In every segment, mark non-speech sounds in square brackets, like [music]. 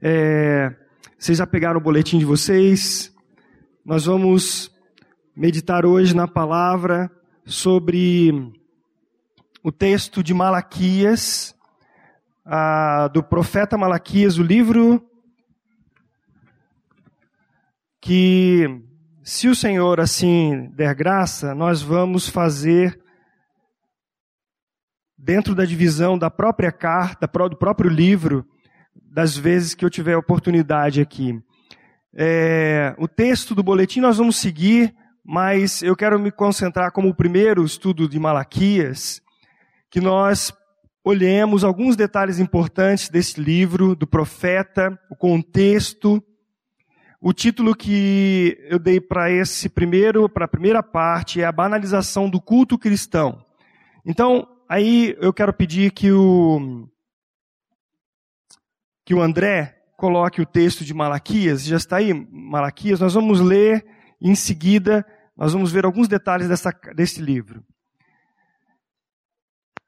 É, vocês já pegaram o boletim de vocês? Nós vamos meditar hoje na palavra sobre o texto de Malaquias, a, do profeta Malaquias, o livro que, se o Senhor assim der graça, nós vamos fazer dentro da divisão da própria carta, do próprio livro, das vezes que eu tiver oportunidade aqui. É, o texto do boletim nós vamos seguir, mas eu quero me concentrar como o primeiro estudo de Malaquias, que nós olhemos alguns detalhes importantes desse livro, do profeta, o contexto. O título que eu dei para esse primeiro, para a primeira parte, é a banalização do culto cristão. Então, aí eu quero pedir que o que o André coloque o texto de Malaquias. Já está aí, Malaquias. Nós vamos ler em seguida, nós vamos ver alguns detalhes dessa, desse livro.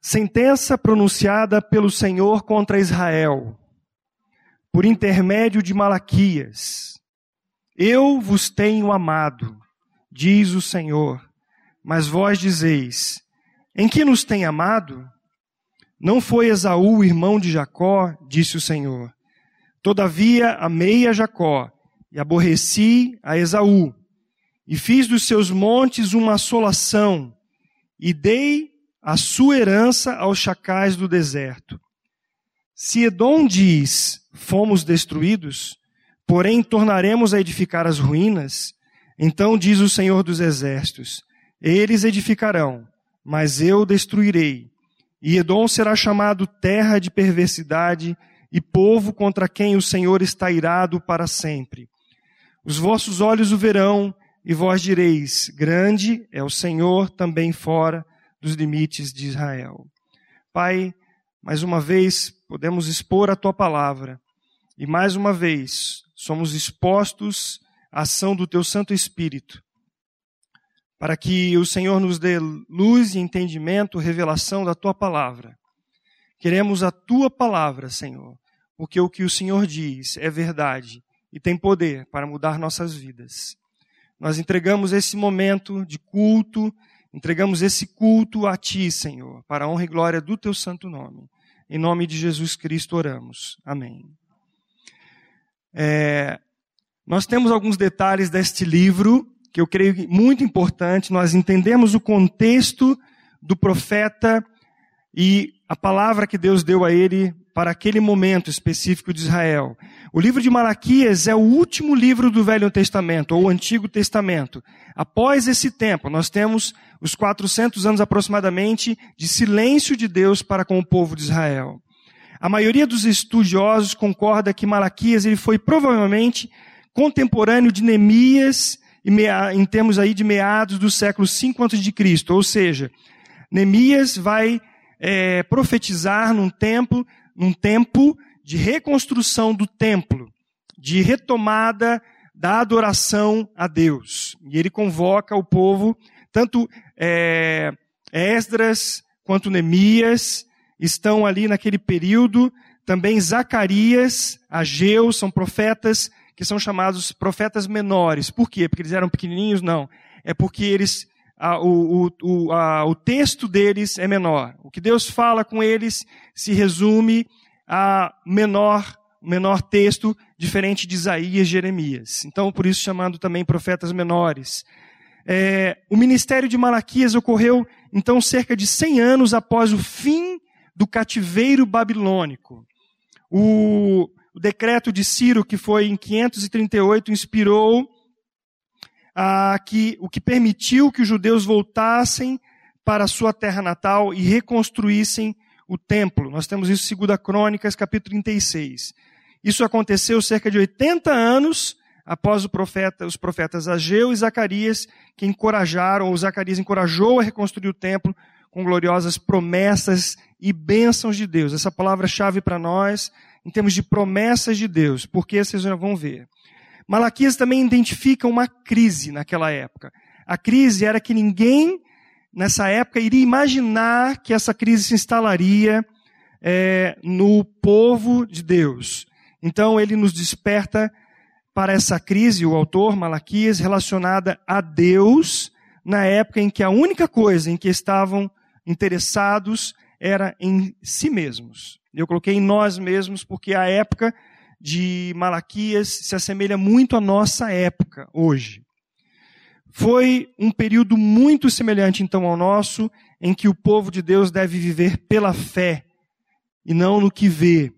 Sentença pronunciada pelo Senhor contra Israel, por intermédio de Malaquias. Eu vos tenho amado, diz o Senhor, mas vós dizeis: Em que nos tem amado? Não foi Esaú, irmão de Jacó, disse o Senhor. Todavia amei a Jacó e aborreci a Esaú. E fiz dos seus montes uma assolação e dei a sua herança aos chacais do deserto. Se Edom diz, fomos destruídos, porém tornaremos a edificar as ruínas, então diz o Senhor dos Exércitos, eles edificarão, mas eu destruirei e Edom será chamado terra de perversidade e povo contra quem o Senhor está irado para sempre. Os vossos olhos o verão e vós direis: Grande é o Senhor também fora dos limites de Israel. Pai, mais uma vez podemos expor a tua palavra e mais uma vez somos expostos à ação do teu Santo Espírito para que o Senhor nos dê luz e entendimento, revelação da tua palavra. Queremos a tua palavra, Senhor, porque o que o Senhor diz é verdade e tem poder para mudar nossas vidas. Nós entregamos esse momento de culto, entregamos esse culto a ti, Senhor, para a honra e glória do teu santo nome. Em nome de Jesus Cristo oramos. Amém. É, nós temos alguns detalhes deste livro que eu creio muito importante, nós entendemos o contexto do profeta e a palavra que Deus deu a ele para aquele momento específico de Israel. O livro de Malaquias é o último livro do Velho Testamento, ou Antigo Testamento. Após esse tempo, nós temos os 400 anos aproximadamente de silêncio de Deus para com o povo de Israel. A maioria dos estudiosos concorda que Malaquias ele foi provavelmente contemporâneo de Neemias em termos aí de meados do século 5 a.C., ou seja, Neemias vai é, profetizar num tempo, num tempo de reconstrução do templo, de retomada da adoração a Deus. E ele convoca o povo, tanto é, Esdras quanto Neemias estão ali naquele período, também Zacarias, Ageu, são profetas que são chamados profetas menores. Por quê? Porque eles eram pequenininhos? Não. É porque eles, a, o, o, a, o texto deles é menor. O que Deus fala com eles se resume a menor, menor texto, diferente de Isaías e Jeremias. Então, por isso chamando também profetas menores. É, o ministério de Malaquias ocorreu, então, cerca de 100 anos após o fim do cativeiro babilônico. O, o decreto de Ciro, que foi em 538, inspirou a que, o que permitiu que os judeus voltassem para a sua terra natal e reconstruíssem o templo. Nós temos isso em 2 Crônicas, capítulo 36. Isso aconteceu cerca de 80 anos após profeta, os profetas Ageu e Zacarias, que encorajaram, ou Zacarias encorajou a reconstruir o templo com gloriosas promessas e bênçãos de Deus. Essa palavra-chave para nós em termos de promessas de Deus, porque vocês já vão ver. Malaquias também identifica uma crise naquela época. A crise era que ninguém nessa época iria imaginar que essa crise se instalaria é, no povo de Deus. Então ele nos desperta para essa crise, o autor Malaquias, relacionada a Deus, na época em que a única coisa em que estavam interessados era em si mesmos. Eu coloquei em nós mesmos porque a época de Malaquias se assemelha muito à nossa época hoje. Foi um período muito semelhante então ao nosso, em que o povo de Deus deve viver pela fé e não no que vê.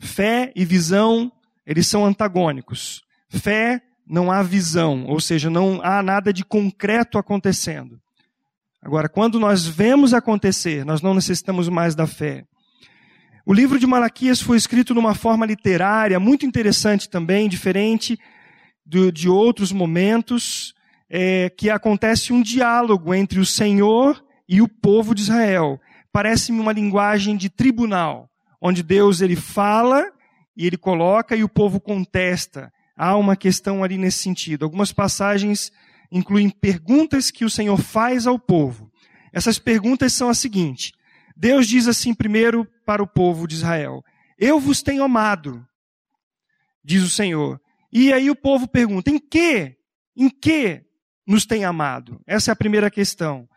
Fé e visão, eles são antagônicos. Fé não há visão, ou seja, não há nada de concreto acontecendo. Agora, quando nós vemos acontecer, nós não necessitamos mais da fé. O livro de Malaquias foi escrito numa forma literária muito interessante também, diferente do, de outros momentos, é, que acontece um diálogo entre o Senhor e o povo de Israel. Parece-me uma linguagem de tribunal, onde Deus ele fala e ele coloca e o povo contesta. Há uma questão ali nesse sentido. Algumas passagens incluem perguntas que o Senhor faz ao povo. Essas perguntas são as seguintes: Deus diz assim primeiro para o povo de Israel: Eu vos tenho amado, diz o Senhor. E aí o povo pergunta: Em que? Em que nos tem amado? Essa é a primeira questão.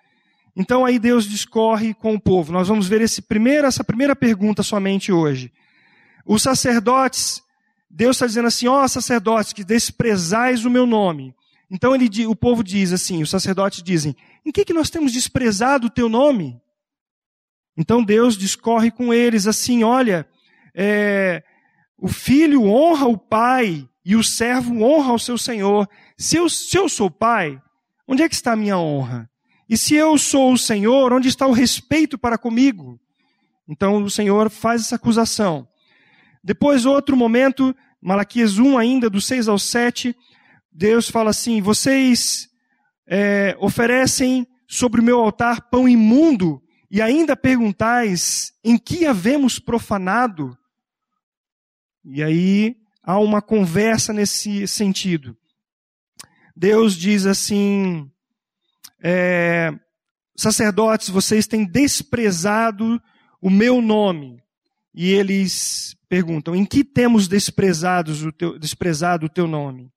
Então aí Deus discorre com o povo. Nós vamos ver esse primeiro, essa primeira pergunta somente hoje. Os sacerdotes, Deus está dizendo assim: ó oh, sacerdotes que desprezais o meu nome. Então ele, o povo diz assim, os sacerdotes dizem: em que, que nós temos desprezado o teu nome? Então Deus discorre com eles assim: olha, é, o filho honra o pai e o servo honra o seu senhor. Se eu, se eu sou pai, onde é que está a minha honra? E se eu sou o Senhor, onde está o respeito para comigo? Então o Senhor faz essa acusação. Depois, outro momento, Malaquias 1 ainda, do 6 ao 7, Deus fala assim: vocês é, oferecem sobre o meu altar pão imundo e ainda perguntais em que havemos profanado? E aí há uma conversa nesse sentido. Deus diz assim: é, sacerdotes, vocês têm desprezado o meu nome. E eles perguntam: em que temos o teu, desprezado o teu nome?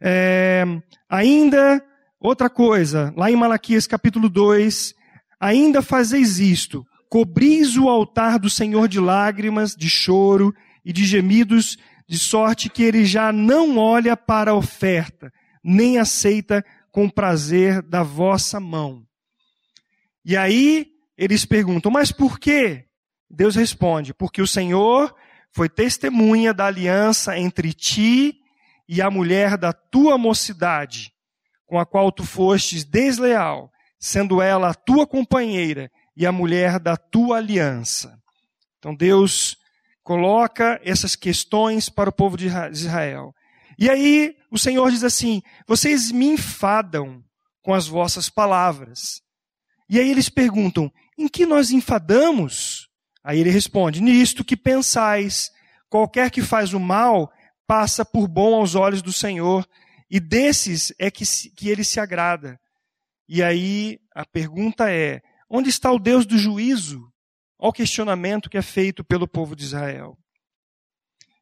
É, ainda, outra coisa, lá em Malaquias capítulo 2, ainda fazeis isto, cobris o altar do Senhor de lágrimas, de choro e de gemidos, de sorte que ele já não olha para a oferta, nem aceita com prazer da vossa mão. E aí eles perguntam, mas por quê? Deus responde, porque o Senhor foi testemunha da aliança entre ti e a mulher da tua mocidade, com a qual tu fostes desleal, sendo ela a tua companheira e a mulher da tua aliança. Então Deus coloca essas questões para o povo de Israel. E aí o Senhor diz assim: vocês me enfadam com as vossas palavras. E aí eles perguntam: em que nós enfadamos? Aí ele responde: nisto que pensais, qualquer que faz o mal passa por bom aos olhos do Senhor, e desses é que, que ele se agrada. E aí a pergunta é: onde está o Deus do juízo? Olha o questionamento que é feito pelo povo de Israel.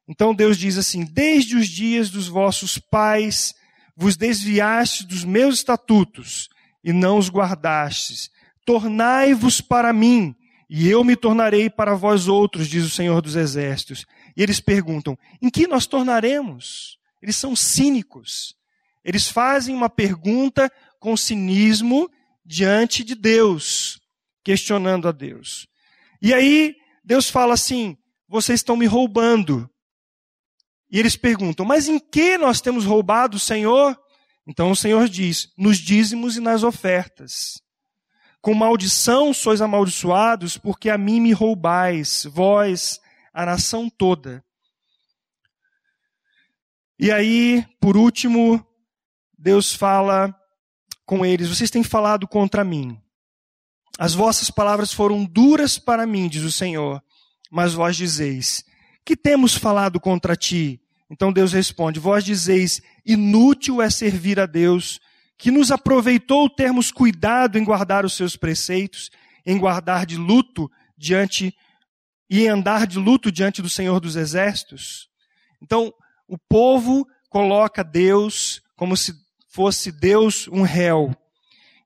Então Deus diz assim: Desde os dias dos vossos pais vos desviastes dos meus estatutos e não os guardastes. Tornai-vos para mim, e eu me tornarei para vós outros, diz o Senhor dos Exércitos. E eles perguntam: em que nós tornaremos? Eles são cínicos. Eles fazem uma pergunta com cinismo diante de Deus, questionando a Deus. E aí Deus fala assim: vocês estão me roubando. E eles perguntam: mas em que nós temos roubado o Senhor? Então o Senhor diz: nos dízimos e nas ofertas. Com maldição sois amaldiçoados, porque a mim me roubais, vós, a nação toda. E aí, por último, Deus fala com eles: Vocês têm falado contra mim. As vossas palavras foram duras para mim, diz o Senhor. Mas vós dizeis: Que temos falado contra ti? Então Deus responde: Vós dizeis: Inútil é servir a Deus, que nos aproveitou termos cuidado em guardar os seus preceitos, em guardar de luto diante e andar de luto diante do Senhor dos Exércitos. Então, o povo coloca Deus como se fosse Deus um réu.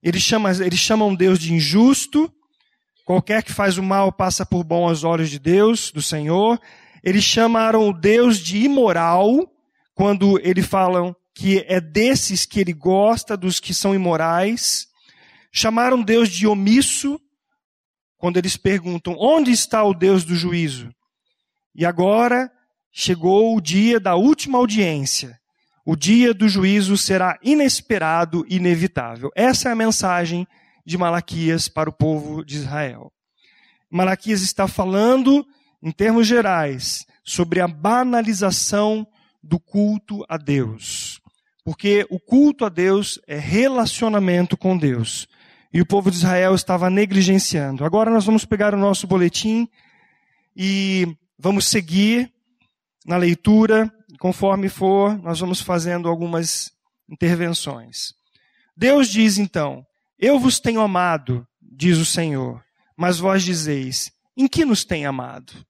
Eles chamam, eles chamam Deus de injusto. Qualquer que faz o mal passa por bom aos olhos de Deus, do Senhor. Eles chamaram o Deus de imoral, quando eles falam que é desses que ele gosta, dos que são imorais. Chamaram Deus de omisso, quando eles perguntam: onde está o Deus do juízo? E agora chegou o dia da última audiência. O dia do juízo será inesperado e inevitável. Essa é a mensagem de Malaquias para o povo de Israel. Malaquias está falando, em termos gerais, sobre a banalização do culto a Deus. Porque o culto a Deus é relacionamento com Deus. E o povo de Israel estava negligenciando. Agora nós vamos pegar o nosso boletim e vamos seguir na leitura, conforme for, nós vamos fazendo algumas intervenções. Deus diz então: Eu vos tenho amado, diz o Senhor, mas vós dizeis: Em que nos tem amado?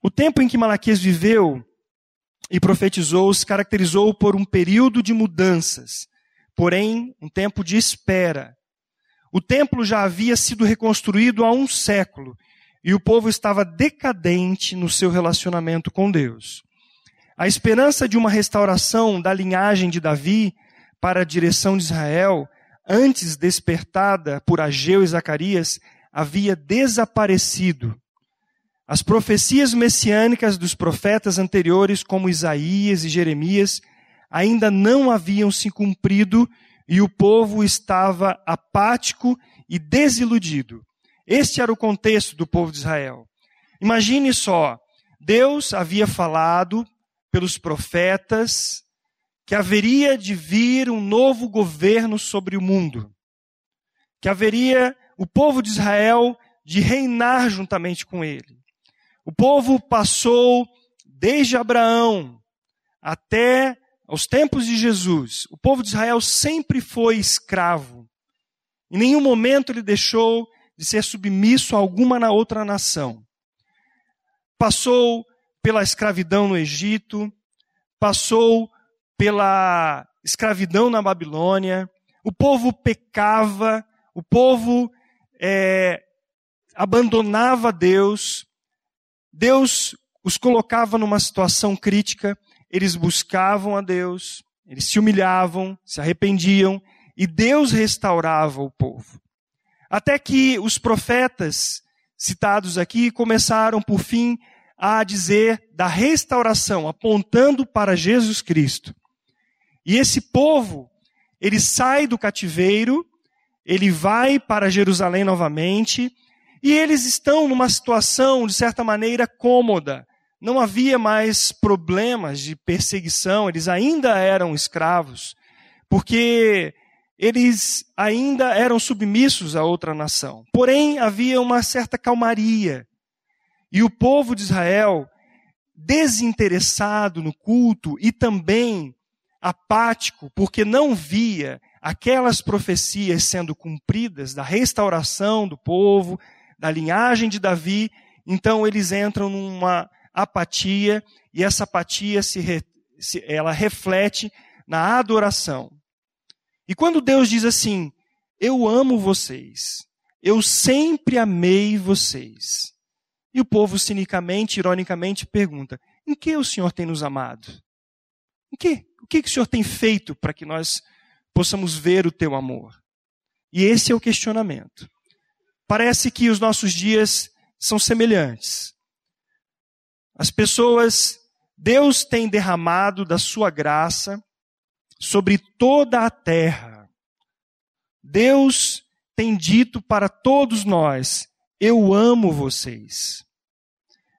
O tempo em que Malaquias viveu e profetizou se caracterizou por um período de mudanças, porém, um tempo de espera. O templo já havia sido reconstruído há um século e o povo estava decadente no seu relacionamento com Deus. A esperança de uma restauração da linhagem de Davi para a direção de Israel, antes despertada por Ageu e Zacarias, havia desaparecido. As profecias messiânicas dos profetas anteriores, como Isaías e Jeremias, ainda não haviam se cumprido e o povo estava apático e desiludido. Este era o contexto do povo de Israel. Imagine só, Deus havia falado pelos profetas que haveria de vir um novo governo sobre o mundo, que haveria o povo de Israel de reinar juntamente com ele. O povo passou desde Abraão até os tempos de Jesus. O povo de Israel sempre foi escravo. Em nenhum momento ele deixou de ser submisso a alguma na outra nação. Passou pela escravidão no Egito, passou pela escravidão na Babilônia, o povo pecava, o povo é, abandonava Deus, Deus os colocava numa situação crítica, eles buscavam a Deus, eles se humilhavam, se arrependiam, e Deus restaurava o povo. Até que os profetas citados aqui começaram, por fim, a dizer da restauração, apontando para Jesus Cristo. E esse povo, ele sai do cativeiro, ele vai para Jerusalém novamente, e eles estão numa situação, de certa maneira, cômoda. Não havia mais problemas de perseguição, eles ainda eram escravos, porque eles ainda eram submissos a outra nação. Porém, havia uma certa calmaria. E o povo de Israel, desinteressado no culto e também apático, porque não via aquelas profecias sendo cumpridas da restauração do povo, da linhagem de Davi, então eles entram numa apatia e essa apatia se, ela reflete na adoração. E quando Deus diz assim: Eu amo vocês, eu sempre amei vocês. E o povo cinicamente, ironicamente pergunta: Em que o Senhor tem nos amado? Em que? O que o Senhor tem feito para que nós possamos ver o teu amor? E esse é o questionamento. Parece que os nossos dias são semelhantes. As pessoas, Deus tem derramado da sua graça sobre toda a terra. Deus tem dito para todos nós: Eu amo vocês.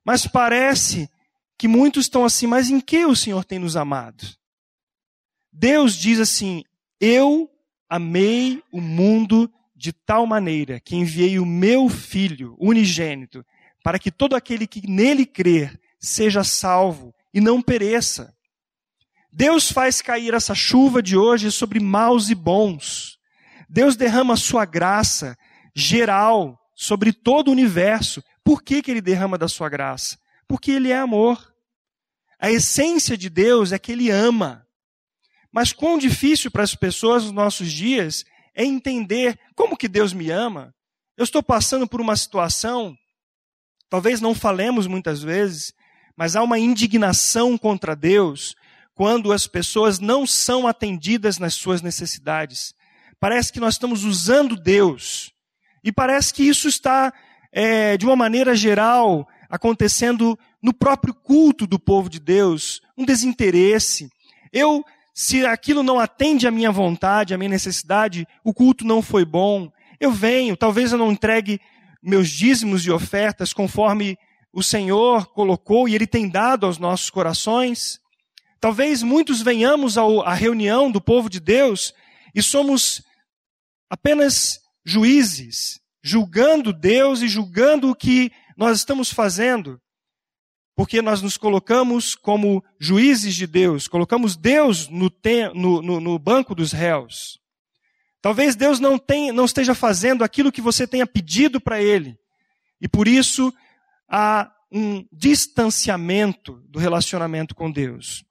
Mas parece que muitos estão assim, mas em que o Senhor tem nos amado? Deus diz assim: Eu amei o mundo de tal maneira que enviei o meu filho unigênito, para que todo aquele que nele crer seja salvo e não pereça. Deus faz cair essa chuva de hoje sobre maus e bons. Deus derrama a sua graça geral sobre todo o universo Por que, que ele derrama da sua graça? Porque ele é amor. A essência de Deus é que ele ama. Mas quão difícil para as pessoas nos nossos dias é entender como que Deus me ama. Eu estou passando por uma situação, talvez não falemos muitas vezes, mas há uma indignação contra Deus quando as pessoas não são atendidas nas suas necessidades. Parece que nós estamos usando Deus. E parece que isso está, é, de uma maneira geral, acontecendo no próprio culto do povo de Deus. Um desinteresse. Eu, se aquilo não atende à minha vontade, à minha necessidade, o culto não foi bom. Eu venho, talvez eu não entregue meus dízimos e ofertas conforme o Senhor colocou e Ele tem dado aos nossos corações. Talvez muitos venhamos à reunião do povo de Deus e somos apenas juízes, julgando Deus e julgando o que nós estamos fazendo, porque nós nos colocamos como juízes de Deus, colocamos Deus no, no, no, no banco dos réus. Talvez Deus não, tenha, não esteja fazendo aquilo que você tenha pedido para Ele, e por isso há um distanciamento do relacionamento com Deus.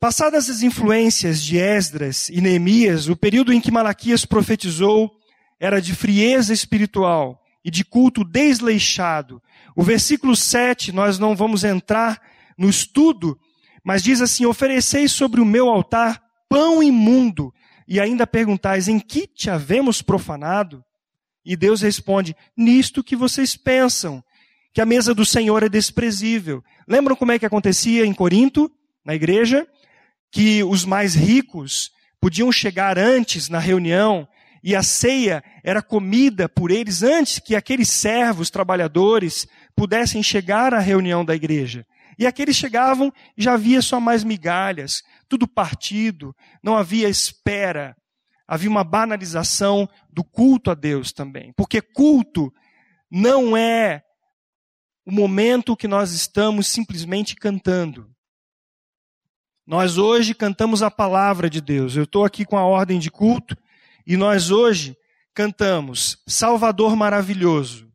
Passadas as influências de Esdras e Neemias, o período em que Malaquias profetizou era de frieza espiritual e de culto desleixado. O versículo 7, nós não vamos entrar no estudo, mas diz assim: Ofereceis sobre o meu altar pão imundo, e ainda perguntais: Em que te havemos profanado? E Deus responde: Nisto que vocês pensam, que a mesa do Senhor é desprezível. Lembram como é que acontecia em Corinto, na igreja? Que os mais ricos podiam chegar antes na reunião e a ceia era comida por eles antes que aqueles servos, trabalhadores, pudessem chegar à reunião da igreja. E aqueles chegavam e já havia só mais migalhas, tudo partido, não havia espera. Havia uma banalização do culto a Deus também. Porque culto não é o momento que nós estamos simplesmente cantando. Nós hoje cantamos a palavra de Deus. Eu estou aqui com a ordem de culto e nós hoje cantamos Salvador maravilhoso.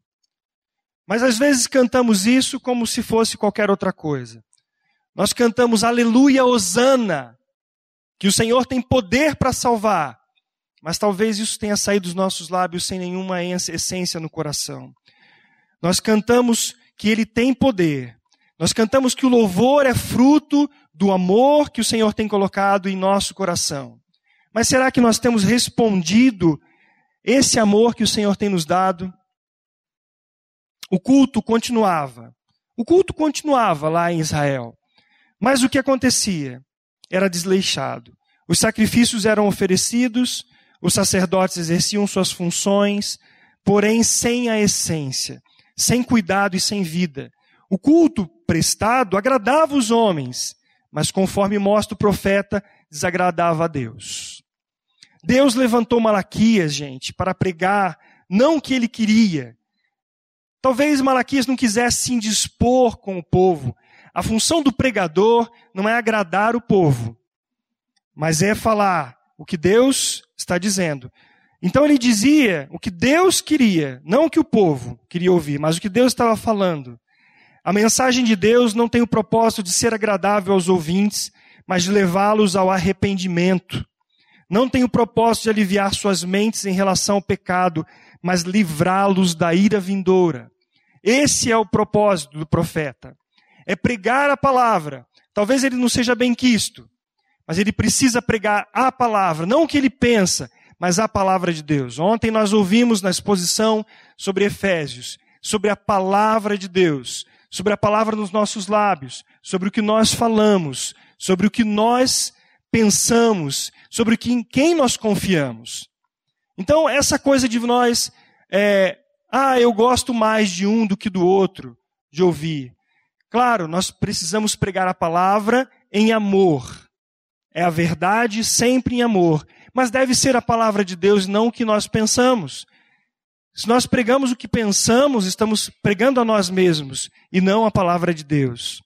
Mas às vezes cantamos isso como se fosse qualquer outra coisa. Nós cantamos Aleluia, Osana, que o Senhor tem poder para salvar. Mas talvez isso tenha saído dos nossos lábios sem nenhuma essência no coração. Nós cantamos que Ele tem poder. Nós cantamos que o louvor é fruto do amor que o Senhor tem colocado em nosso coração. Mas será que nós temos respondido esse amor que o Senhor tem nos dado? O culto continuava. O culto continuava lá em Israel. Mas o que acontecia? Era desleixado. Os sacrifícios eram oferecidos, os sacerdotes exerciam suas funções, porém sem a essência sem cuidado e sem vida. O culto prestado agradava os homens, mas conforme mostra o profeta, desagradava a Deus. Deus levantou Malaquias, gente, para pregar não o que ele queria. Talvez Malaquias não quisesse se indispor com o povo. A função do pregador não é agradar o povo, mas é falar o que Deus está dizendo. Então ele dizia o que Deus queria, não o que o povo queria ouvir, mas o que Deus estava falando. A mensagem de Deus não tem o propósito de ser agradável aos ouvintes, mas de levá-los ao arrependimento. Não tem o propósito de aliviar suas mentes em relação ao pecado, mas livrá-los da ira vindoura. Esse é o propósito do profeta. É pregar a palavra. Talvez ele não seja bem quisto, mas ele precisa pregar a palavra, não o que ele pensa, mas a palavra de Deus. Ontem nós ouvimos na exposição sobre Efésios, sobre a palavra de Deus, sobre a palavra nos nossos lábios, sobre o que nós falamos, sobre o que nós pensamos, sobre em quem nós confiamos. Então, essa coisa de nós, é, ah, eu gosto mais de um do que do outro, de ouvir. Claro, nós precisamos pregar a palavra em amor. É a verdade sempre em amor mas deve ser a palavra de Deus, não o que nós pensamos. Se nós pregamos o que pensamos, estamos pregando a nós mesmos e não a palavra de Deus.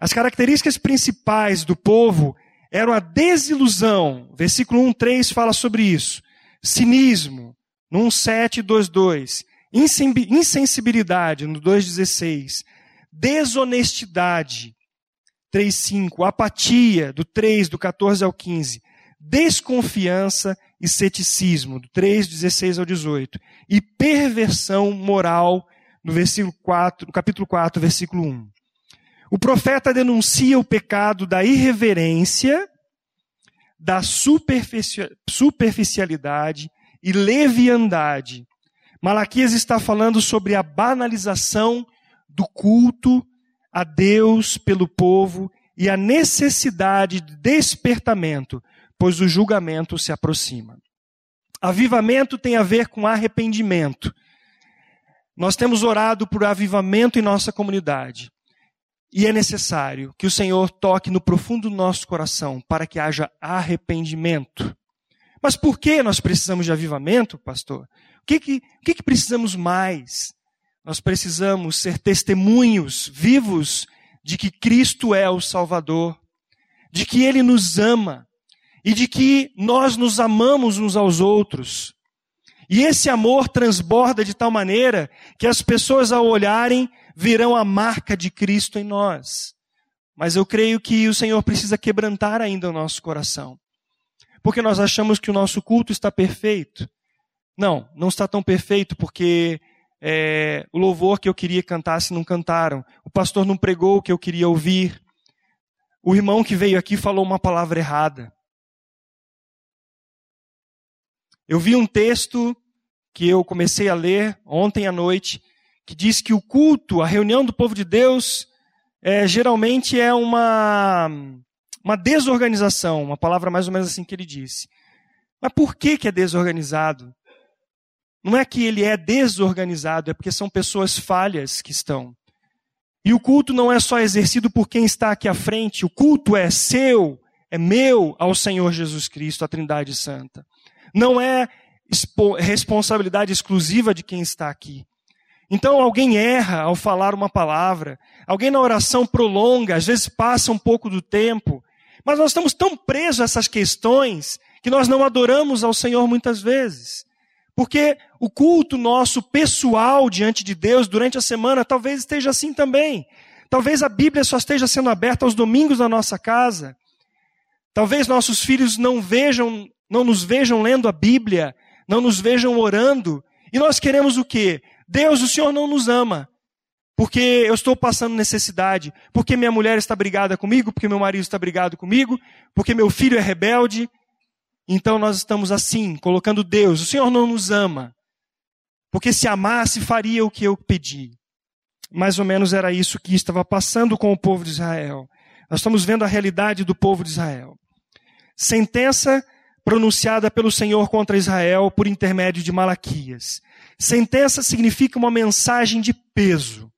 As características principais do povo eram a desilusão. Versículo 1, 3 fala sobre isso. Cinismo. No 1, 7, 2, 2. insensibilidade, no 2,16, desonestidade, 3,5, apatia, do 3, do 14 ao 15, desconfiança e ceticismo, do 3, 16 ao 18, e perversão moral, no versículo 4, no capítulo 4, versículo 1. O profeta denuncia o pecado da irreverência, da superficialidade e leviandade. Malaquias está falando sobre a banalização do culto a Deus pelo povo e a necessidade de despertamento, pois o julgamento se aproxima. Avivamento tem a ver com arrependimento. Nós temos orado por avivamento em nossa comunidade. E é necessário que o Senhor toque no profundo do nosso coração para que haja arrependimento. Mas por que nós precisamos de avivamento, pastor? O que, que, o que, que precisamos mais? Nós precisamos ser testemunhos vivos de que Cristo é o Salvador, de que Ele nos ama e de que nós nos amamos uns aos outros. E esse amor transborda de tal maneira que as pessoas, ao olharem, verão a marca de Cristo em nós. Mas eu creio que o Senhor precisa quebrantar ainda o nosso coração. Porque nós achamos que o nosso culto está perfeito. Não, não está tão perfeito porque é, o louvor que eu queria cantasse não cantaram. O pastor não pregou o que eu queria ouvir. O irmão que veio aqui falou uma palavra errada. Eu vi um texto que eu comecei a ler ontem à noite, que diz que o culto, a reunião do povo de Deus, é, geralmente é uma, uma desorganização, uma palavra mais ou menos assim que ele disse. Mas por que, que é desorganizado? Não é que ele é desorganizado, é porque são pessoas falhas que estão. E o culto não é só exercido por quem está aqui à frente, o culto é seu, é meu ao Senhor Jesus Cristo, a Trindade Santa. Não é responsabilidade exclusiva de quem está aqui. Então alguém erra ao falar uma palavra, alguém na oração prolonga, às vezes passa um pouco do tempo, mas nós estamos tão presos a essas questões que nós não adoramos ao Senhor muitas vezes. Porque o culto nosso pessoal diante de Deus durante a semana talvez esteja assim também. Talvez a Bíblia só esteja sendo aberta aos domingos na nossa casa. Talvez nossos filhos não vejam, não nos vejam lendo a Bíblia, não nos vejam orando. E nós queremos o quê? Deus, o Senhor não nos ama. Porque eu estou passando necessidade, porque minha mulher está brigada comigo, porque meu marido está brigado comigo, porque meu filho é rebelde, então nós estamos assim, colocando Deus. O Senhor não nos ama. Porque se amasse, faria o que eu pedi. Mais ou menos era isso que estava passando com o povo de Israel. Nós estamos vendo a realidade do povo de Israel. Sentença pronunciada pelo Senhor contra Israel por intermédio de Malaquias. Sentença significa uma mensagem de peso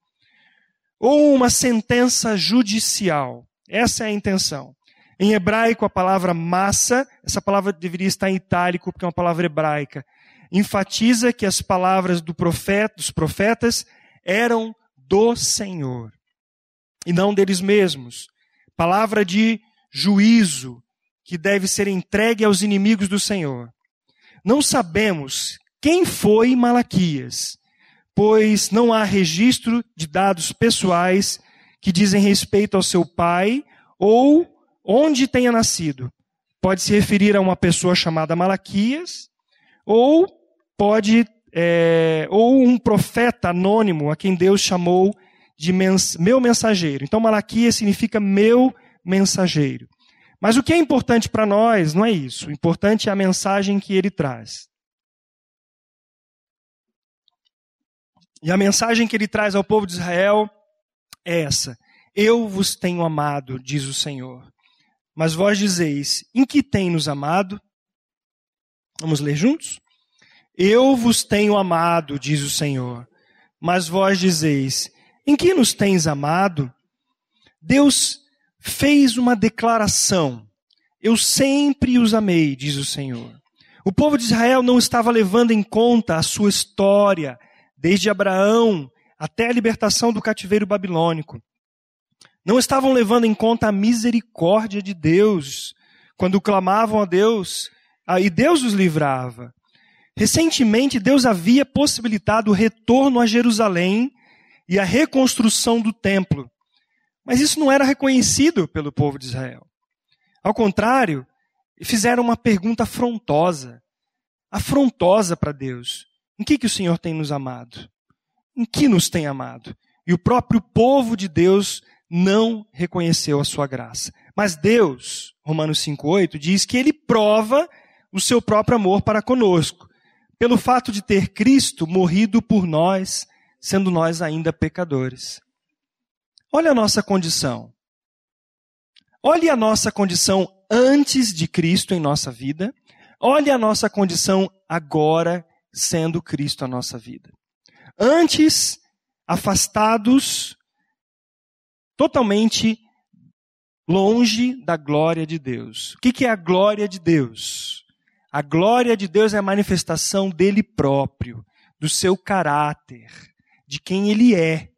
ou uma sentença judicial. Essa é a intenção. Em hebraico, a palavra massa, essa palavra deveria estar em itálico, porque é uma palavra hebraica, enfatiza que as palavras do profeta, dos profetas eram do Senhor e não deles mesmos. Palavra de juízo que deve ser entregue aos inimigos do Senhor. Não sabemos quem foi Malaquias, pois não há registro de dados pessoais que dizem respeito ao seu pai ou onde tenha nascido. Pode se referir a uma pessoa chamada Malaquias, ou pode, é, ou um profeta anônimo a quem Deus chamou de mens meu mensageiro. Então, Malaquias significa meu mensageiro. Mas o que é importante para nós não é isso. O importante é a mensagem que ele traz. E a mensagem que ele traz ao povo de Israel é essa: Eu vos tenho amado, diz o Senhor. Mas vós dizeis: Em que tem nos amado? Vamos ler juntos? Eu vos tenho amado, diz o Senhor. Mas vós dizeis: Em que nos tens amado? Deus fez uma declaração. Eu sempre os amei, diz o Senhor. O povo de Israel não estava levando em conta a sua história, desde Abraão até a libertação do cativeiro babilônico não estavam levando em conta a misericórdia de Deus quando clamavam a Deus, aí Deus os livrava. Recentemente, Deus havia possibilitado o retorno a Jerusalém e a reconstrução do templo. Mas isso não era reconhecido pelo povo de Israel. Ao contrário, fizeram uma pergunta afrontosa, afrontosa para Deus. Em que, que o Senhor tem nos amado? Em que nos tem amado? E o próprio povo de Deus não reconheceu a sua graça. Mas Deus, Romanos 5,8, diz que ele prova o seu próprio amor para conosco, pelo fato de ter Cristo morrido por nós, sendo nós ainda pecadores. Olha a nossa condição. Olhe a nossa condição antes de Cristo em nossa vida. Olhe a nossa condição agora, sendo Cristo a nossa vida. Antes, afastados, totalmente longe da glória de Deus. O que é a glória de Deus? A glória de Deus é a manifestação dele próprio, do seu caráter, de quem ele é.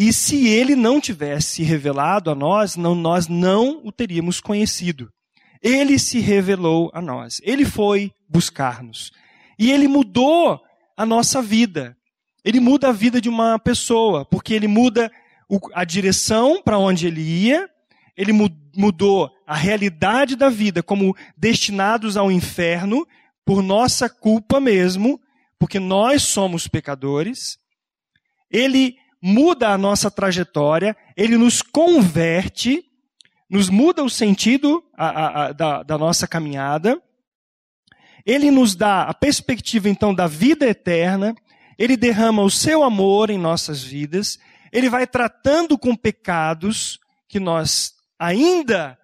E se ele não tivesse revelado a nós, não, nós não o teríamos conhecido. Ele se revelou a nós. Ele foi buscar-nos. E ele mudou a nossa vida. Ele muda a vida de uma pessoa, porque ele muda a direção para onde ele ia, ele mudou a realidade da vida como destinados ao inferno por nossa culpa mesmo, porque nós somos pecadores. Ele muda a nossa trajetória, ele nos converte, nos muda o sentido a, a, a, da, da nossa caminhada. Ele nos dá a perspectiva então da vida eterna, ele derrama o seu amor em nossas vidas, ele vai tratando com pecados que nós ainda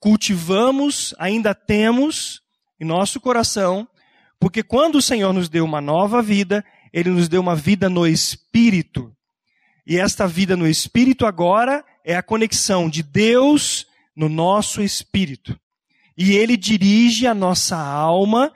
cultivamos, ainda temos em nosso coração, porque quando o Senhor nos deu uma nova vida, ele nos deu uma vida no espírito. E esta vida no espírito agora é a conexão de Deus no nosso espírito. E ele dirige a nossa alma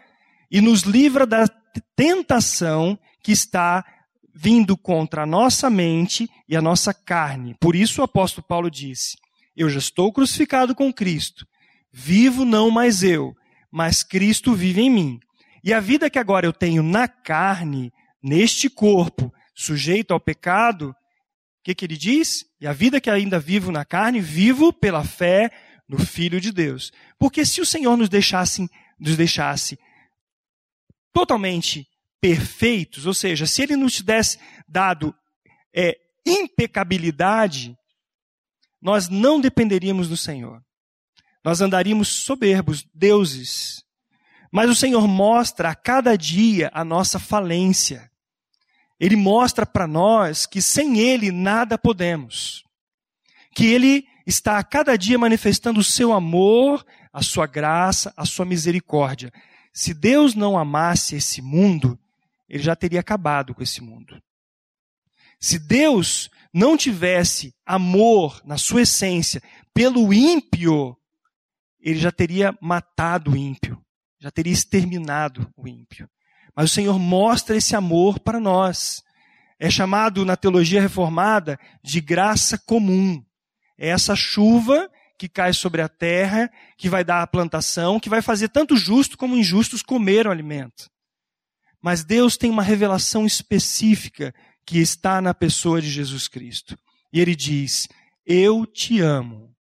e nos livra da tentação que está vindo contra a nossa mente e a nossa carne. Por isso o apóstolo Paulo disse: Eu já estou crucificado com Cristo. Vivo não mais eu, mas Cristo vive em mim. E a vida que agora eu tenho na carne, neste corpo, sujeito ao pecado, o que, que ele diz? E a vida que ainda vivo na carne, vivo pela fé no Filho de Deus. Porque se o Senhor nos deixasse, nos deixasse totalmente perfeitos, ou seja, se ele nos tivesse dado é, impecabilidade, nós não dependeríamos do Senhor. Nós andaríamos soberbos, deuses. Mas o Senhor mostra a cada dia a nossa falência. Ele mostra para nós que sem Ele nada podemos. Que Ele está a cada dia manifestando o seu amor, a sua graça, a sua misericórdia. Se Deus não amasse esse mundo, ele já teria acabado com esse mundo. Se Deus não tivesse amor na sua essência pelo ímpio, ele já teria matado o ímpio, já teria exterminado o ímpio. Mas o Senhor mostra esse amor para nós. É chamado na teologia reformada de graça comum. É essa chuva que cai sobre a terra, que vai dar a plantação, que vai fazer tanto justos como injustos comer o alimento. Mas Deus tem uma revelação específica que está na pessoa de Jesus Cristo. E ele diz: Eu te amo.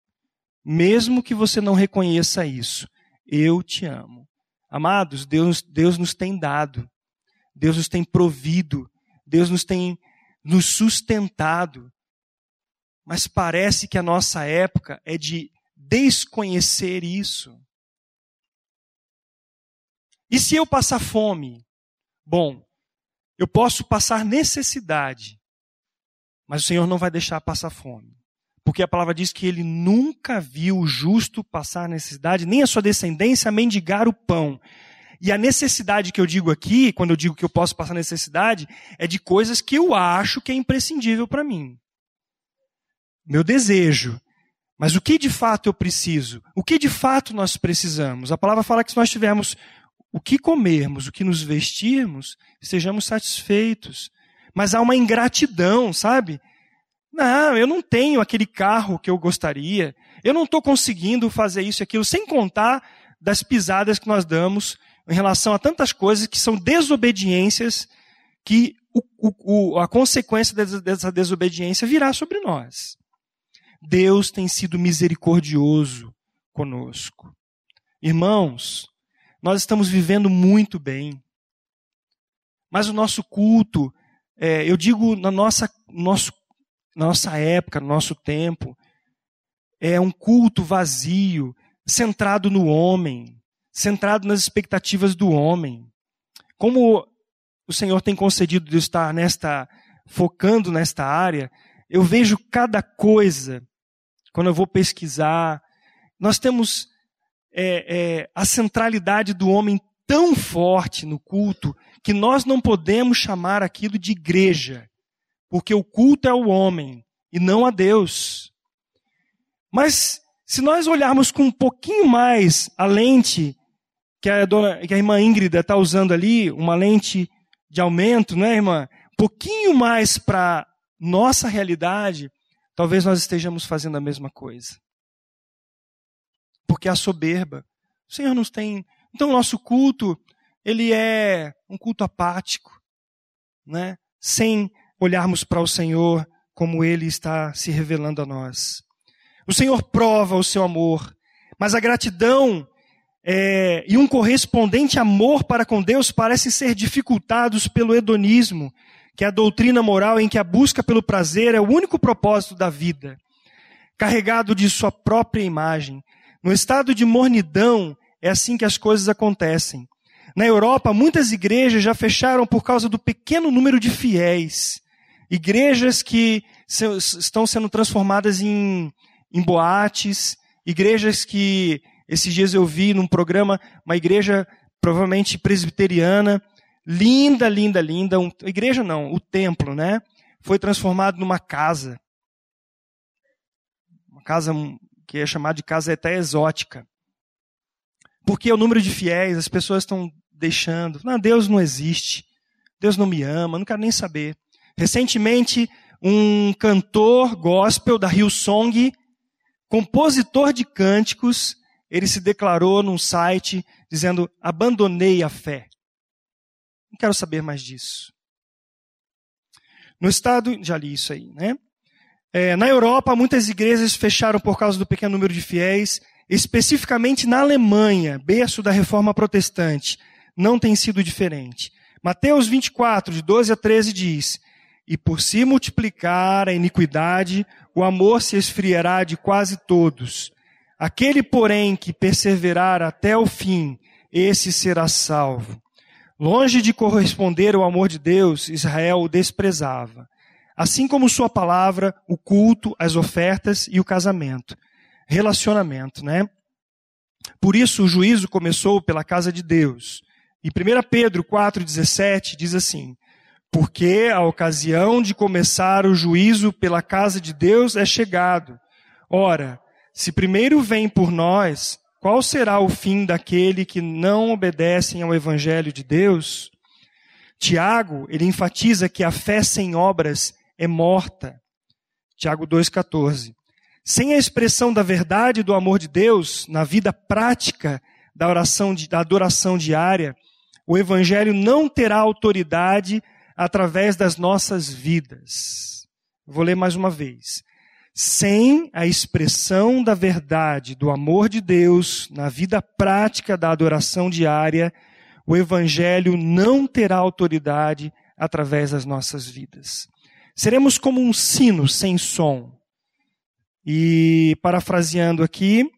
Mesmo que você não reconheça isso, eu te amo. Amados, Deus, Deus nos tem dado, Deus nos tem provido, Deus nos tem nos sustentado. Mas parece que a nossa época é de desconhecer isso. E se eu passar fome? Bom, eu posso passar necessidade, mas o Senhor não vai deixar passar fome. Porque a palavra diz que ele nunca viu o justo passar necessidade, nem a sua descendência mendigar o pão. E a necessidade que eu digo aqui, quando eu digo que eu posso passar necessidade, é de coisas que eu acho que é imprescindível para mim. Meu desejo. Mas o que de fato eu preciso? O que de fato nós precisamos? A palavra fala que se nós tivermos o que comermos, o que nos vestirmos, sejamos satisfeitos. Mas há uma ingratidão, sabe? Não, eu não tenho aquele carro que eu gostaria, eu não estou conseguindo fazer isso e aquilo, sem contar das pisadas que nós damos em relação a tantas coisas que são desobediências, que o, o, a consequência dessa desobediência virá sobre nós. Deus tem sido misericordioso conosco. Irmãos, nós estamos vivendo muito bem. Mas o nosso culto, é, eu digo na nossa, nosso, nossa época, no nosso tempo, é um culto vazio, centrado no homem, centrado nas expectativas do homem. Como o Senhor tem concedido de estar nesta, focando nesta área, eu vejo cada coisa, quando eu vou pesquisar, nós temos é, é, a centralidade do homem tão forte no culto que nós não podemos chamar aquilo de igreja, porque o culto é o homem e não a Deus. Mas se nós olharmos com um pouquinho mais a lente que a, dona, que a irmã Ingrid está usando ali, uma lente de aumento, né, irmã? Um pouquinho mais para nossa realidade, talvez nós estejamos fazendo a mesma coisa. Porque a soberba, o Senhor nos tem. Então, o nosso culto, ele é um culto apático, né? Sem olharmos para o Senhor como ele está se revelando a nós. O Senhor prova o seu amor, mas a gratidão é, e um correspondente amor para com Deus parecem ser dificultados pelo hedonismo, que é a doutrina moral em que a busca pelo prazer é o único propósito da vida. Carregado de sua própria imagem, no estado de mornidão, é assim que as coisas acontecem. Na Europa, muitas igrejas já fecharam por causa do pequeno número de fiéis. Igrejas que estão sendo transformadas em em boates, igrejas que esses dias eu vi num programa, uma igreja provavelmente presbiteriana, linda, linda, linda, um, igreja não, o templo, né? Foi transformado numa casa. Uma casa que é chamada de casa até exótica. Porque o número de fiéis, as pessoas estão deixando. Não, Deus não existe. Deus não me ama, não quero nem saber. Recentemente, um cantor gospel da Hillsong compositor de cânticos, ele se declarou num site dizendo: abandonei a fé. Não quero saber mais disso. No estado, já li isso aí, né? É, na Europa, muitas igrejas fecharam por causa do pequeno número de fiéis, especificamente na Alemanha, berço da reforma protestante. Não tem sido diferente. Mateus 24, de 12 a 13 diz: E por se multiplicar a iniquidade, o amor se esfriará de quase todos. Aquele, porém, que perseverar até o fim, esse será salvo. Longe de corresponder ao amor de Deus, Israel o desprezava. Assim como sua palavra, o culto, as ofertas e o casamento. Relacionamento, né? Por isso o juízo começou pela casa de Deus. E 1 Pedro 4,17 diz assim: porque a ocasião de começar o juízo pela casa de Deus é chegado. Ora, se primeiro vem por nós, qual será o fim daquele que não obedecem ao evangelho de Deus? Tiago, ele enfatiza que a fé sem obras é morta. Tiago 2,14. Sem a expressão da verdade do amor de Deus na vida prática da oração, da adoração diária, o evangelho não terá autoridade através das nossas vidas. Vou ler mais uma vez. Sem a expressão da verdade, do amor de Deus na vida prática da adoração diária, o Evangelho não terá autoridade através das nossas vidas. Seremos como um sino sem som. E, parafraseando aqui,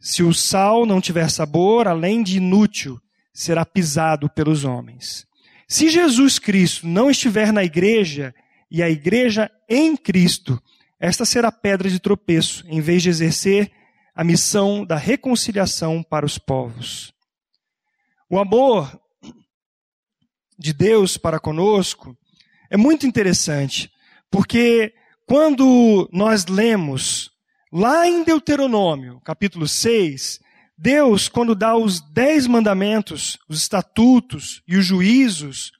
se o sal não tiver sabor, além de inútil, será pisado pelos homens. Se Jesus Cristo não estiver na igreja e a igreja em Cristo, esta será pedra de tropeço, em vez de exercer a missão da reconciliação para os povos. O amor de Deus para conosco é muito interessante, porque quando nós lemos lá em Deuteronômio, capítulo 6, Deus, quando dá os dez mandamentos, os estatutos e os juízos,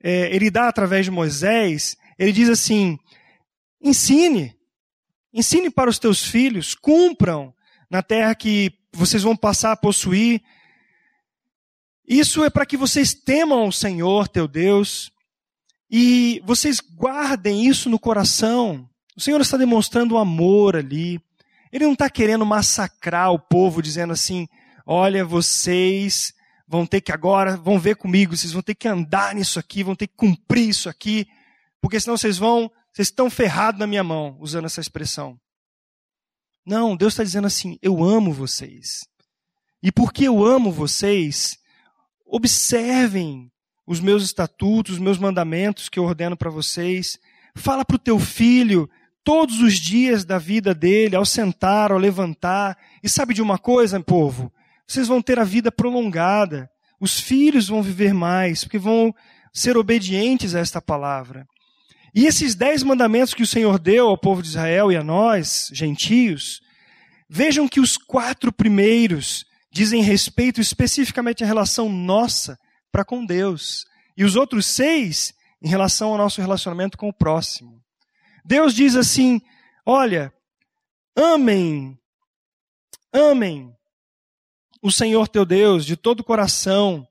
é, ele dá através de Moisés, ele diz assim: ensine, ensine para os teus filhos, cumpram na terra que vocês vão passar a possuir. Isso é para que vocês temam o Senhor, teu Deus, e vocês guardem isso no coração. O Senhor está demonstrando amor ali. Ele não está querendo massacrar o povo, dizendo assim: olha, vocês vão ter que agora, vão ver comigo, vocês vão ter que andar nisso aqui, vão ter que cumprir isso aqui, porque senão vocês vão, vocês estão ferrados na minha mão, usando essa expressão. Não, Deus está dizendo assim: eu amo vocês. E porque eu amo vocês, observem os meus estatutos, os meus mandamentos que eu ordeno para vocês. Fala para o teu filho todos os dias da vida dele, ao sentar, ao levantar. E sabe de uma coisa, povo? Vocês vão ter a vida prolongada. Os filhos vão viver mais, porque vão ser obedientes a esta palavra. E esses dez mandamentos que o Senhor deu ao povo de Israel e a nós, gentios, vejam que os quatro primeiros dizem respeito especificamente à relação nossa para com Deus. E os outros seis em relação ao nosso relacionamento com o próximo. Deus diz assim: olha, amem, amem o Senhor teu Deus de todo o coração,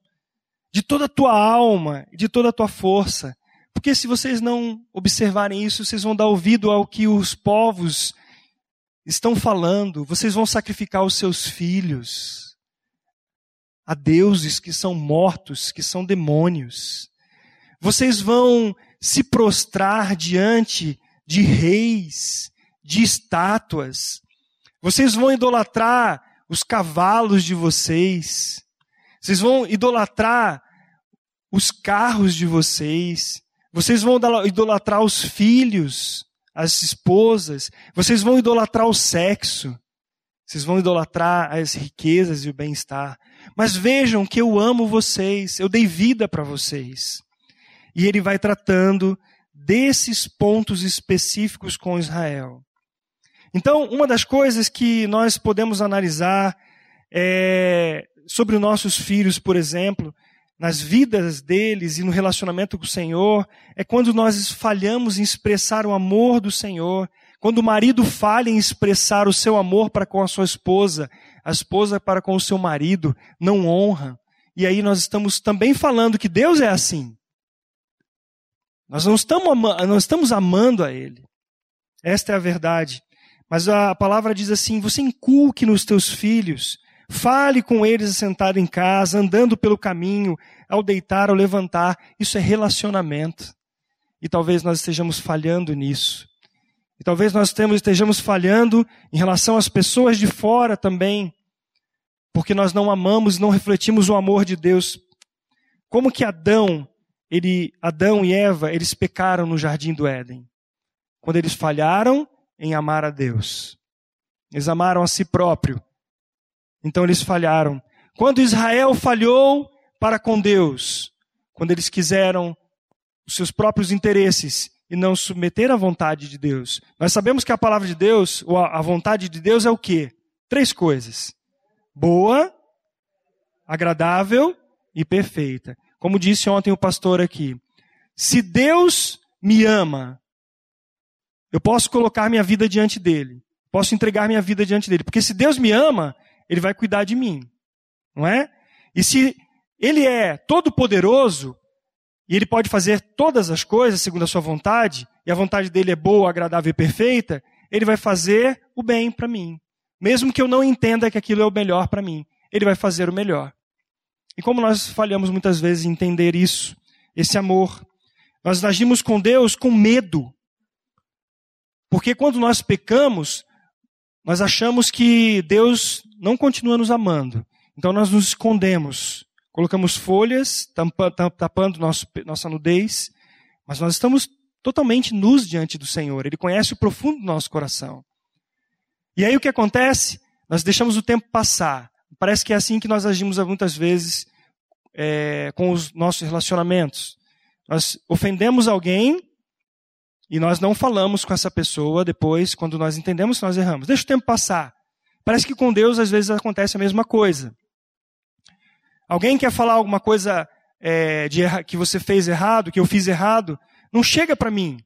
de toda a tua alma, de toda a tua força. Porque se vocês não observarem isso, vocês vão dar ouvido ao que os povos estão falando, vocês vão sacrificar os seus filhos a deuses que são mortos, que são demônios. Vocês vão se prostrar diante de reis, de estátuas. Vocês vão idolatrar os cavalos de vocês. Vocês vão idolatrar os carros de vocês. Vocês vão idolatrar os filhos, as esposas. Vocês vão idolatrar o sexo. Vocês vão idolatrar as riquezas e o bem-estar. Mas vejam que eu amo vocês, eu dei vida para vocês. E ele vai tratando desses pontos específicos com Israel. Então, uma das coisas que nós podemos analisar é, sobre os nossos filhos, por exemplo, nas vidas deles e no relacionamento com o Senhor, é quando nós falhamos em expressar o amor do Senhor, quando o marido falha em expressar o seu amor para com a sua esposa, a esposa para com o seu marido não honra. E aí nós estamos também falando que Deus é assim. Nós não estamos, nós estamos amando a Ele. Esta é a verdade. Mas a palavra diz assim: você inculque nos teus filhos, fale com eles sentado em casa, andando pelo caminho, ao deitar, ao levantar. Isso é relacionamento. E talvez nós estejamos falhando nisso. E talvez nós estejamos falhando em relação às pessoas de fora também, porque nós não amamos, não refletimos o amor de Deus. Como que Adão, ele, Adão e Eva, eles pecaram no jardim do Éden? Quando eles falharam em amar a Deus. Eles amaram a si próprio. Então eles falharam. Quando Israel falhou para com Deus, quando eles quiseram os seus próprios interesses e não submeter à vontade de Deus. Nós sabemos que a palavra de Deus, ou a vontade de Deus é o quê? Três coisas: boa, agradável e perfeita. Como disse ontem o pastor aqui, se Deus me ama, eu posso colocar minha vida diante dele. Posso entregar minha vida diante dele. Porque se Deus me ama, ele vai cuidar de mim. Não é? E se ele é todo poderoso, e ele pode fazer todas as coisas segundo a sua vontade, e a vontade dele é boa, agradável e perfeita, ele vai fazer o bem para mim. Mesmo que eu não entenda que aquilo é o melhor para mim, ele vai fazer o melhor. E como nós falhamos muitas vezes em entender isso, esse amor, nós agimos com Deus com medo. Porque quando nós pecamos, nós achamos que Deus não continua nos amando. Então nós nos escondemos, colocamos folhas tapando nosso, nossa nudez, mas nós estamos totalmente nus diante do Senhor. Ele conhece o profundo do nosso coração. E aí o que acontece? Nós deixamos o tempo passar. Parece que é assim que nós agimos muitas vezes é, com os nossos relacionamentos. Nós ofendemos alguém e nós não falamos com essa pessoa depois, quando nós entendemos que nós erramos. Deixa o tempo passar. Parece que com Deus às vezes acontece a mesma coisa. Alguém quer falar alguma coisa é, de, que você fez errado, que eu fiz errado, não chega para mim.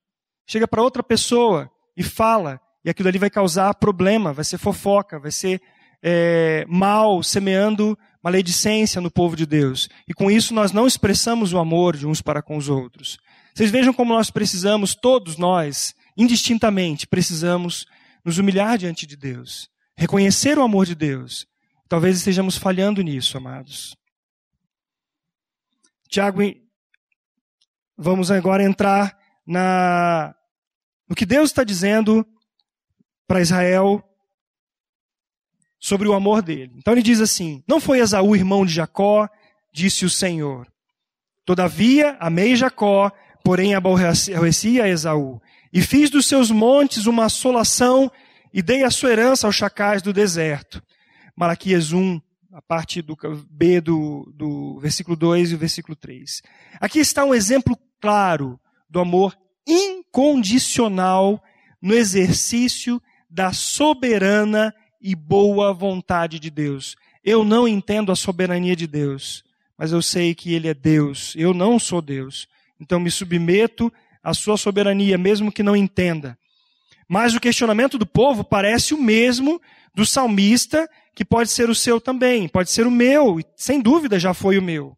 Chega para outra pessoa e fala. E aquilo ali vai causar problema, vai ser fofoca, vai ser é, mal, semeando maledicência no povo de Deus. E com isso nós não expressamos o amor de uns para com os outros. Vocês vejam como nós precisamos, todos nós, indistintamente, precisamos nos humilhar diante de Deus, reconhecer o amor de Deus. Talvez estejamos falhando nisso, amados. Tiago, vamos agora entrar na, no que Deus está dizendo para Israel sobre o amor dele. Então ele diz assim: Não foi Esaú irmão de Jacó, disse o Senhor. Todavia amei Jacó, porém aborreci a Esaú. E fiz dos seus montes uma assolação e dei a sua herança aos chacais do deserto. Malaquias 1, a parte do B do, do versículo 2 e o versículo 3. Aqui está um exemplo claro do amor incondicional no exercício da soberana e boa vontade de Deus. Eu não entendo a soberania de Deus, mas eu sei que Ele é Deus. Eu não sou Deus. Então me submeto à Sua soberania, mesmo que não entenda. Mas o questionamento do povo parece o mesmo do salmista, que pode ser o seu também, pode ser o meu, e sem dúvida já foi o meu.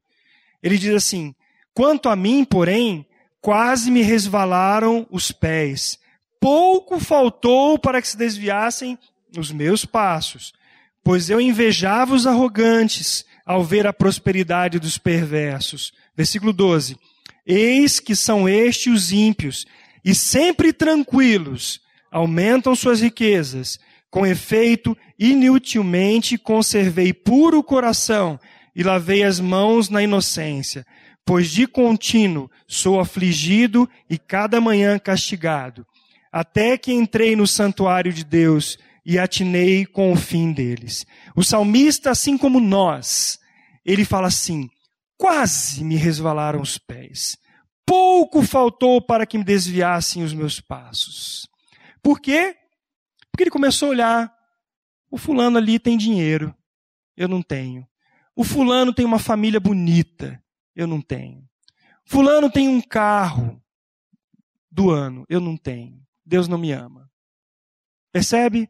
Ele diz assim: Quanto a mim, porém, quase me resvalaram os pés. Pouco faltou para que se desviassem os meus passos, pois eu invejava os arrogantes ao ver a prosperidade dos perversos. Versículo 12. Eis que são estes os ímpios, e sempre tranquilos, aumentam suas riquezas. Com efeito, inutilmente conservei puro coração e lavei as mãos na inocência, pois de contínuo sou afligido e cada manhã castigado, até que entrei no santuário de Deus e atinei com o fim deles. O salmista, assim como nós, ele fala assim: quase me resvalaram os pés, pouco faltou para que me desviassem os meus passos. Por quê? Porque ele começou a olhar: o fulano ali tem dinheiro, eu não tenho. O fulano tem uma família bonita, eu não tenho. Fulano tem um carro do ano, eu não tenho. Deus não me ama. Percebe?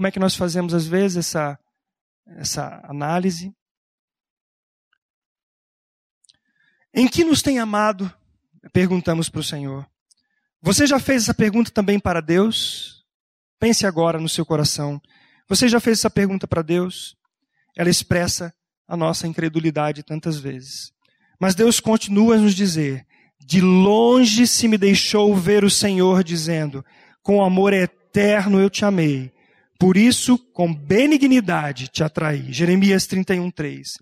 Como é que nós fazemos às vezes essa, essa análise? Em que nos tem amado? Perguntamos para o Senhor. Você já fez essa pergunta também para Deus? Pense agora no seu coração. Você já fez essa pergunta para Deus? Ela expressa a nossa incredulidade tantas vezes. Mas Deus continua a nos dizer: de longe se me deixou ver o Senhor dizendo: com amor eterno eu te amei por isso, com benignidade te atraí. Jeremias 31, 3.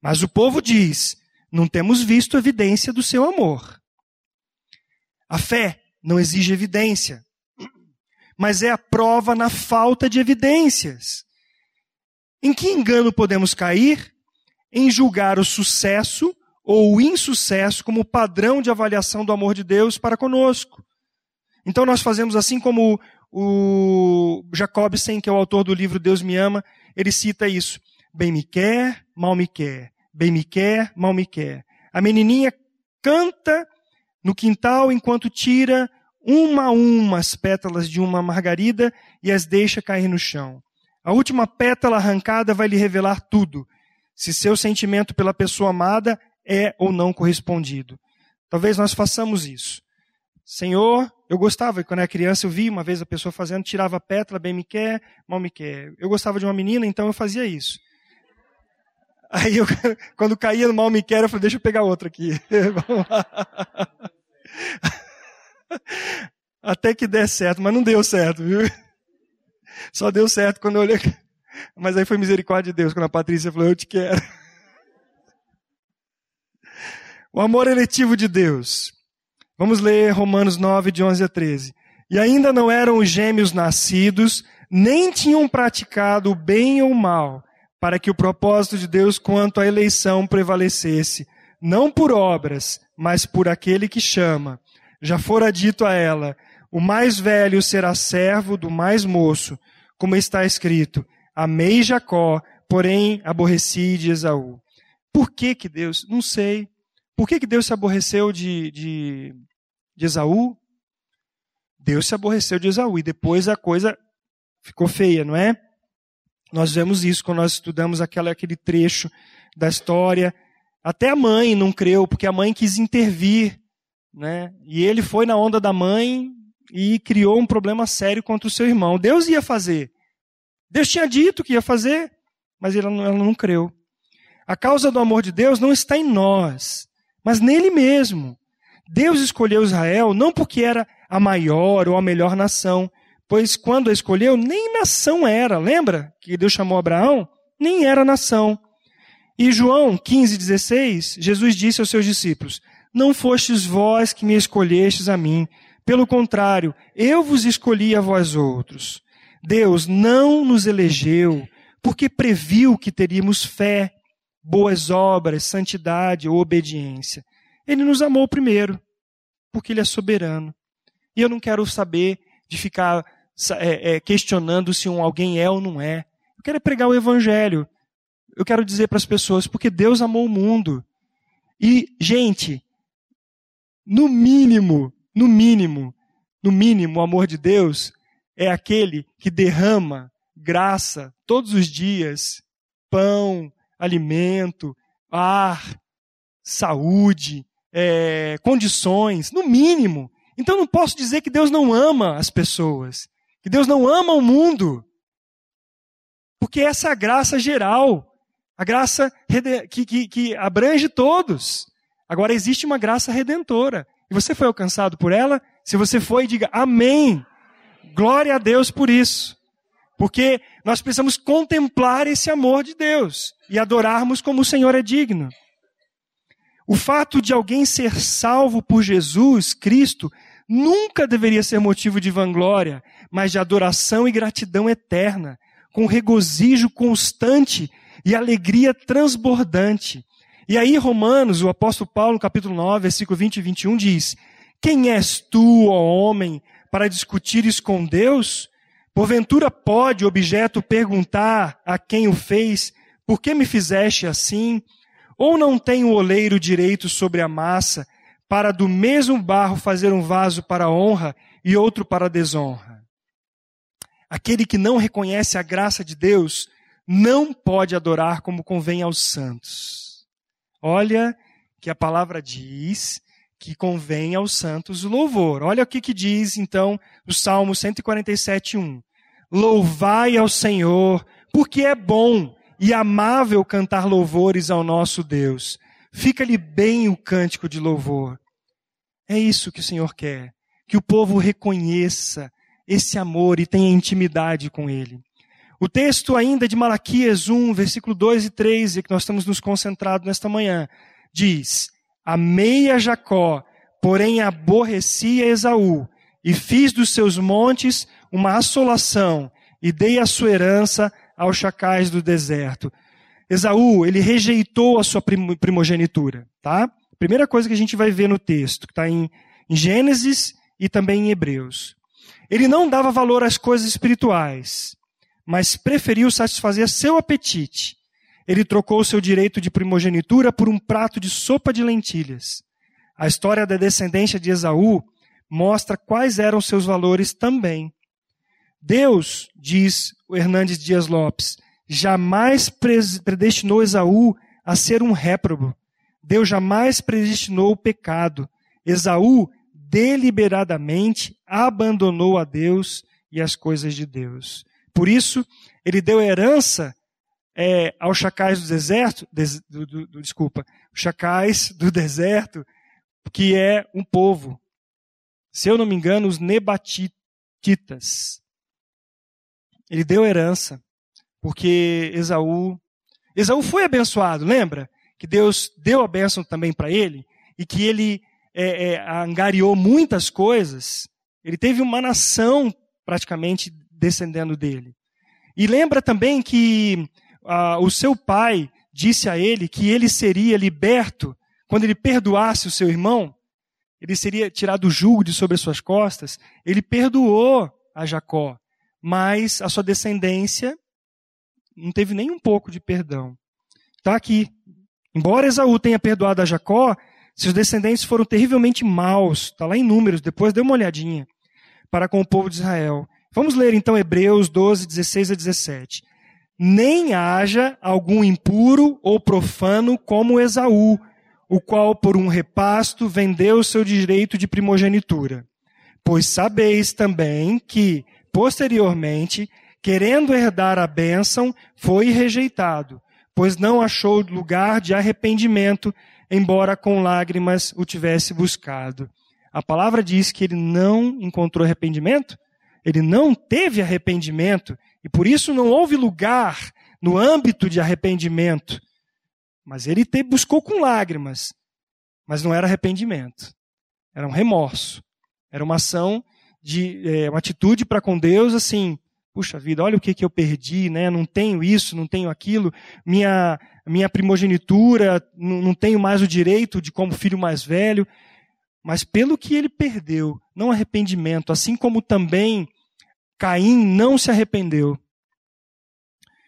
Mas o povo diz: não temos visto evidência do seu amor. A fé não exige evidência, mas é a prova na falta de evidências. Em que engano podemos cair? Em julgar o sucesso ou o insucesso como padrão de avaliação do amor de Deus para conosco. Então nós fazemos assim como o Jacobsen, que é o autor do livro Deus me ama, ele cita isso. Bem me quer, mal me quer. Bem me quer, mal me quer. A menininha canta no quintal enquanto tira uma a uma as pétalas de uma margarida e as deixa cair no chão. A última pétala arrancada vai lhe revelar tudo, se seu sentimento pela pessoa amada é ou não correspondido. Talvez nós façamos isso. Senhor, eu gostava, quando era criança, eu vi uma vez a pessoa fazendo, tirava a pétala, bem me quer, mal me quer. Eu gostava de uma menina, então eu fazia isso. Aí, eu, [laughs] quando caía no mal me quer, eu falei, deixa eu pegar outra aqui. [laughs] [laughs] Até que der certo, mas não deu certo, viu? Só deu certo quando eu olhei. Mas aí foi misericórdia de Deus, quando a Patrícia falou, eu te quero. O amor eletivo de Deus. Vamos ler Romanos 9, de 11 a 13. E ainda não eram os gêmeos nascidos, nem tinham praticado o bem ou o mal, para que o propósito de Deus quanto à eleição prevalecesse, não por obras, mas por aquele que chama. Já fora dito a ela: o mais velho será servo do mais moço, como está escrito: Amei Jacó, porém aborreci de Esaú. Por que que Deus? Não sei. Por que, que Deus se aborreceu de, de, de Esaú? Deus se aborreceu de Esaú e depois a coisa ficou feia, não é? Nós vemos isso quando nós estudamos aquela, aquele trecho da história. Até a mãe não creu, porque a mãe quis intervir. Né? E ele foi na onda da mãe e criou um problema sério contra o seu irmão. Deus ia fazer. Deus tinha dito que ia fazer, mas ela não, ela não creu. A causa do amor de Deus não está em nós, mas nele mesmo. Deus escolheu Israel não porque era a maior ou a melhor nação, pois quando a escolheu, nem nação era. Lembra que Deus chamou Abraão? Nem era nação. E João 15,16, Jesus disse aos seus discípulos: Não fostes vós que me escolhestes a mim, pelo contrário, eu vos escolhi a vós outros. Deus não nos elegeu porque previu que teríamos fé, boas obras, santidade ou obediência. Ele nos amou primeiro, porque Ele é soberano. E eu não quero saber de ficar é, é, questionando se um alguém é ou não é. Eu quero pregar o Evangelho. Eu quero dizer para as pessoas, porque Deus amou o mundo. E, gente, no mínimo, no mínimo, no mínimo, o amor de Deus é aquele que derrama graça todos os dias, pão, alimento, ar, saúde, é, condições, no mínimo. Então não posso dizer que Deus não ama as pessoas, que Deus não ama o mundo, porque essa é a graça geral, a graça que, que, que abrange todos. Agora existe uma graça redentora, e você foi alcançado por ela. Se você foi, diga amém. Glória a Deus por isso. Porque nós precisamos contemplar esse amor de Deus e adorarmos como o Senhor é digno. O fato de alguém ser salvo por Jesus Cristo nunca deveria ser motivo de vanglória, mas de adoração e gratidão eterna, com regozijo constante e alegria transbordante. E aí, Romanos, o apóstolo Paulo, capítulo 9, versículo 20 e 21, diz: Quem és tu, ó homem, para discutires com Deus? Porventura pode o objeto perguntar a quem o fez, por que me fizeste assim? Ou não tem o oleiro direito sobre a massa, para do mesmo barro fazer um vaso para honra e outro para desonra? Aquele que não reconhece a graça de Deus não pode adorar como convém aos santos. Olha que a palavra diz que convém aos santos o louvor. Olha o que, que diz então o Salmo 147, 1. Louvai ao Senhor, porque é bom e amável cantar louvores ao nosso Deus. Fica-lhe bem o cântico de louvor. É isso que o Senhor quer, que o povo reconheça esse amor e tenha intimidade com ele. O texto ainda de Malaquias 1, versículo 2 e 3, que nós estamos nos concentrados nesta manhã, diz: Amei a Jacó, porém aborreci a Esaú, e fiz dos seus montes uma assolação, e dei a sua herança aos chacais do deserto. Esaú, ele rejeitou a sua primogenitura, tá? Primeira coisa que a gente vai ver no texto, que está em, em Gênesis e também em Hebreus. Ele não dava valor às coisas espirituais, mas preferiu satisfazer seu apetite ele trocou seu direito de primogenitura por um prato de sopa de lentilhas. A história da descendência de Esaú mostra quais eram seus valores também. Deus, diz o Hernandes Dias Lopes, jamais predestinou Esaú a ser um réprobo. Deus jamais predestinou o pecado. Esaú deliberadamente abandonou a Deus e as coisas de Deus. Por isso, ele deu herança é, aos chacais do deserto, des, do, do, do, desculpa, chacais do [laughs] deserto, que é um povo. Se eu não me engano, os Nebatitas. Ele deu herança, porque Esaú. Esaú foi abençoado, lembra? Que Deus deu a bênção também para ele, e que ele é, é, angariou muitas coisas. Ele teve uma nação praticamente descendendo dele. E lembra também que ah, o seu pai disse a ele que ele seria liberto quando ele perdoasse o seu irmão, ele seria tirado o jugo de sobre as suas costas. Ele perdoou a Jacó, mas a sua descendência não teve nem um pouco de perdão. Está aqui. Embora Esaú tenha perdoado a Jacó, seus descendentes foram terrivelmente maus. Está lá em Números, depois dê uma olhadinha. Para com o povo de Israel. Vamos ler então Hebreus 12, 16 a 17. Nem haja algum impuro ou profano como Esaú, o qual por um repasto vendeu seu direito de primogenitura. Pois sabeis também que, posteriormente, querendo herdar a bênção, foi rejeitado, pois não achou lugar de arrependimento, embora com lágrimas o tivesse buscado. A palavra diz que ele não encontrou arrependimento, ele não teve arrependimento, e por isso não houve lugar no âmbito de arrependimento. Mas ele te buscou com lágrimas, mas não era arrependimento, era um remorso, era uma ação de é, uma atitude para com Deus assim, puxa vida, olha o que, que eu perdi, né? Não tenho isso, não tenho aquilo, minha minha primogenitura, não, não tenho mais o direito de como filho mais velho mas pelo que ele perdeu, não arrependimento, assim como também Caim não se arrependeu.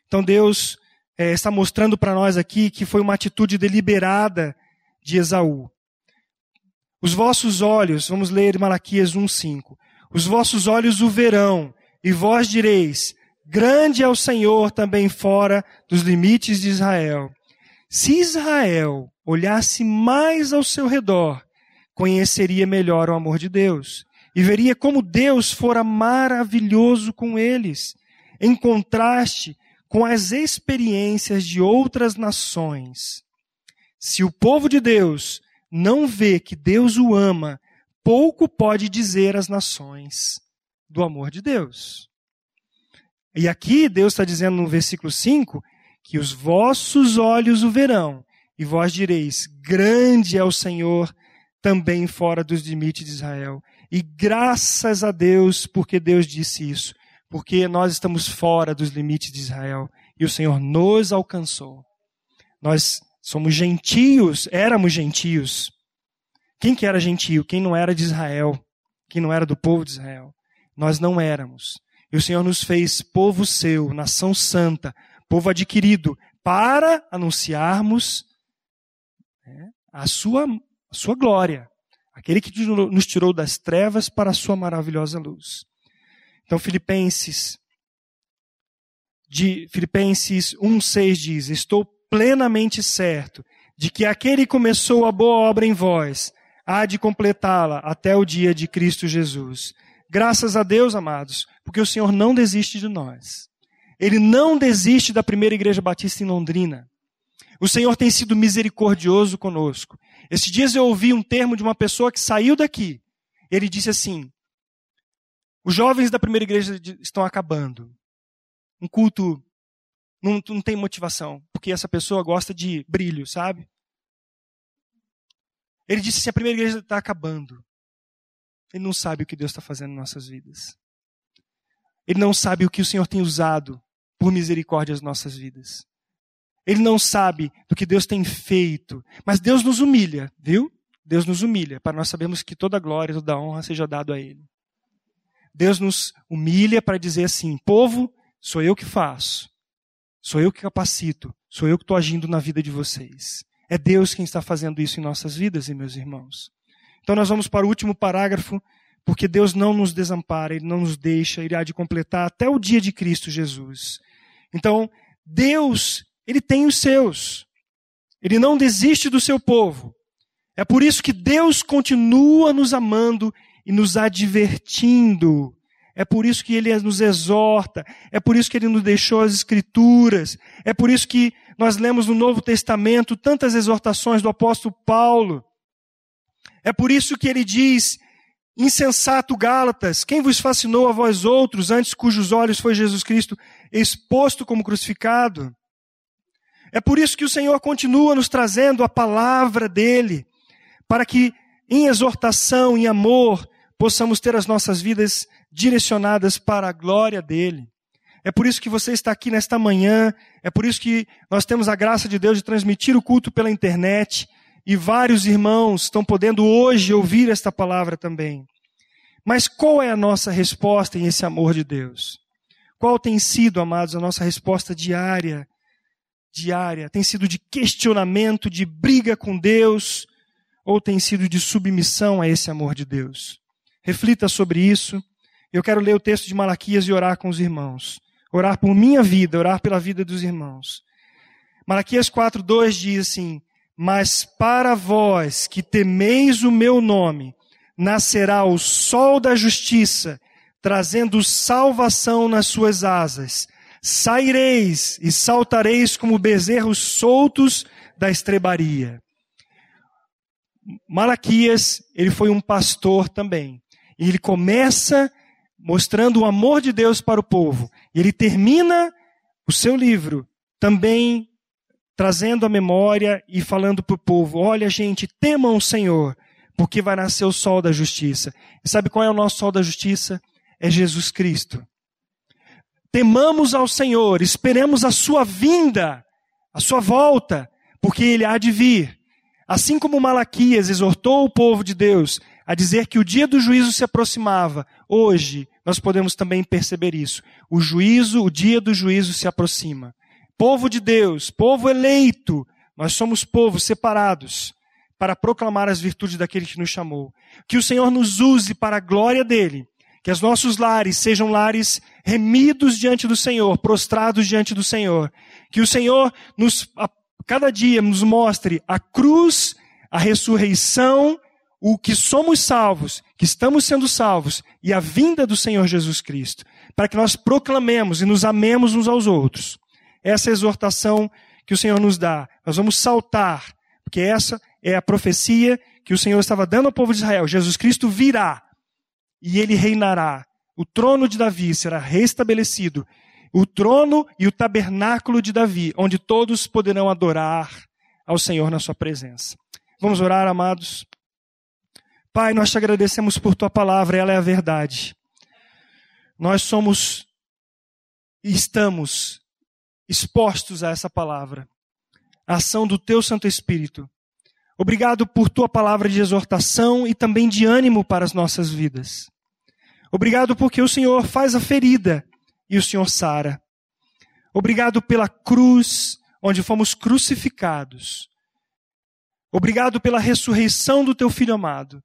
Então Deus é, está mostrando para nós aqui que foi uma atitude deliberada de Esaú. Os vossos olhos, vamos ler Malaquias 1,5. Os vossos olhos o verão, e vós direis: Grande é o Senhor também fora dos limites de Israel. Se Israel olhasse mais ao seu redor, conheceria melhor o amor de Deus e veria como Deus fora maravilhoso com eles, em contraste com as experiências de outras nações. Se o povo de Deus não vê que Deus o ama, pouco pode dizer às nações do amor de Deus. E aqui Deus está dizendo no versículo 5 que os vossos olhos o verão, e vós direis: Grande é o Senhor também fora dos limites de Israel. E graças a Deus, porque Deus disse isso, porque nós estamos fora dos limites de Israel e o Senhor nos alcançou. Nós somos gentios, éramos gentios. Quem que era gentio? Quem não era de Israel? Quem não era do povo de Israel? Nós não éramos. E o Senhor nos fez povo seu, nação santa, povo adquirido, para anunciarmos né, a sua a sua glória, aquele que nos tirou das trevas para a sua maravilhosa luz. Então, Filipenses, de Filipenses 1,6 diz: Estou plenamente certo de que aquele que começou a boa obra em vós há de completá-la até o dia de Cristo Jesus. Graças a Deus, amados, porque o Senhor não desiste de nós. Ele não desiste da primeira igreja batista em Londrina. O Senhor tem sido misericordioso conosco. Esses dias eu ouvi um termo de uma pessoa que saiu daqui. Ele disse assim: os jovens da primeira igreja estão acabando. Um culto não, não tem motivação, porque essa pessoa gosta de brilho, sabe? Ele disse assim: a primeira igreja está acabando. Ele não sabe o que Deus está fazendo em nossas vidas. Ele não sabe o que o Senhor tem usado por misericórdia as nossas vidas. Ele não sabe do que Deus tem feito. Mas Deus nos humilha, viu? Deus nos humilha, para nós sabermos que toda glória, toda honra seja dado a Ele. Deus nos humilha para dizer assim: povo, sou eu que faço, sou eu que capacito, sou eu que estou agindo na vida de vocês. É Deus quem está fazendo isso em nossas vidas, e meus irmãos. Então nós vamos para o último parágrafo, porque Deus não nos desampara, Ele não nos deixa, Ele há de completar até o dia de Cristo Jesus. Então, Deus ele tem os seus. Ele não desiste do seu povo. É por isso que Deus continua nos amando e nos advertindo. É por isso que ele nos exorta. É por isso que ele nos deixou as Escrituras. É por isso que nós lemos no Novo Testamento tantas exortações do apóstolo Paulo. É por isso que ele diz: Insensato Gálatas, quem vos fascinou a vós outros, antes cujos olhos foi Jesus Cristo exposto como crucificado? É por isso que o Senhor continua nos trazendo a palavra dele, para que em exortação, em amor, possamos ter as nossas vidas direcionadas para a glória dele. É por isso que você está aqui nesta manhã, é por isso que nós temos a graça de Deus de transmitir o culto pela internet, e vários irmãos estão podendo hoje ouvir esta palavra também. Mas qual é a nossa resposta em esse amor de Deus? Qual tem sido, amados, a nossa resposta diária diária? Tem sido de questionamento, de briga com Deus, ou tem sido de submissão a esse amor de Deus? Reflita sobre isso. Eu quero ler o texto de Malaquias e orar com os irmãos. orar por minha vida, orar pela vida dos irmãos. Malaquias 4:2 diz assim: "Mas para vós que temeis o meu nome, nascerá o sol da justiça, trazendo salvação nas suas asas. Saireis e saltareis como bezerros soltos da estrebaria." Malaquias, ele foi um pastor também. E ele começa mostrando o amor de Deus para o povo. E ele termina o seu livro também trazendo a memória e falando para o povo: olha, gente, temam o Senhor, porque vai nascer o sol da justiça. E sabe qual é o nosso sol da justiça? É Jesus Cristo. Temamos ao Senhor, esperemos a sua vinda, a sua volta, porque ele há de vir. Assim como Malaquias exortou o povo de Deus a dizer que o dia do juízo se aproximava, hoje nós podemos também perceber isso. O juízo, o dia do juízo se aproxima. Povo de Deus, povo eleito, nós somos povos separados para proclamar as virtudes daquele que nos chamou. Que o Senhor nos use para a glória dele. Que os nossos lares sejam lares remidos diante do Senhor, prostrados diante do Senhor. Que o Senhor nos cada dia nos mostre a cruz, a ressurreição, o que somos salvos, que estamos sendo salvos e a vinda do Senhor Jesus Cristo, para que nós proclamemos e nos amemos uns aos outros. Essa é a exortação que o Senhor nos dá. Nós vamos saltar, porque essa é a profecia que o Senhor estava dando ao povo de Israel. Jesus Cristo virá e ele reinará. O trono de Davi será restabelecido o trono e o tabernáculo de Davi, onde todos poderão adorar ao Senhor na sua presença. Vamos orar, amados. Pai, nós te agradecemos por tua palavra, ela é a verdade. Nós somos e estamos expostos a essa palavra, a ação do teu Santo Espírito. Obrigado por tua palavra de exortação e também de ânimo para as nossas vidas. Obrigado porque o Senhor faz a ferida e o Senhor sara. Obrigado pela cruz, onde fomos crucificados. Obrigado pela ressurreição do teu filho amado,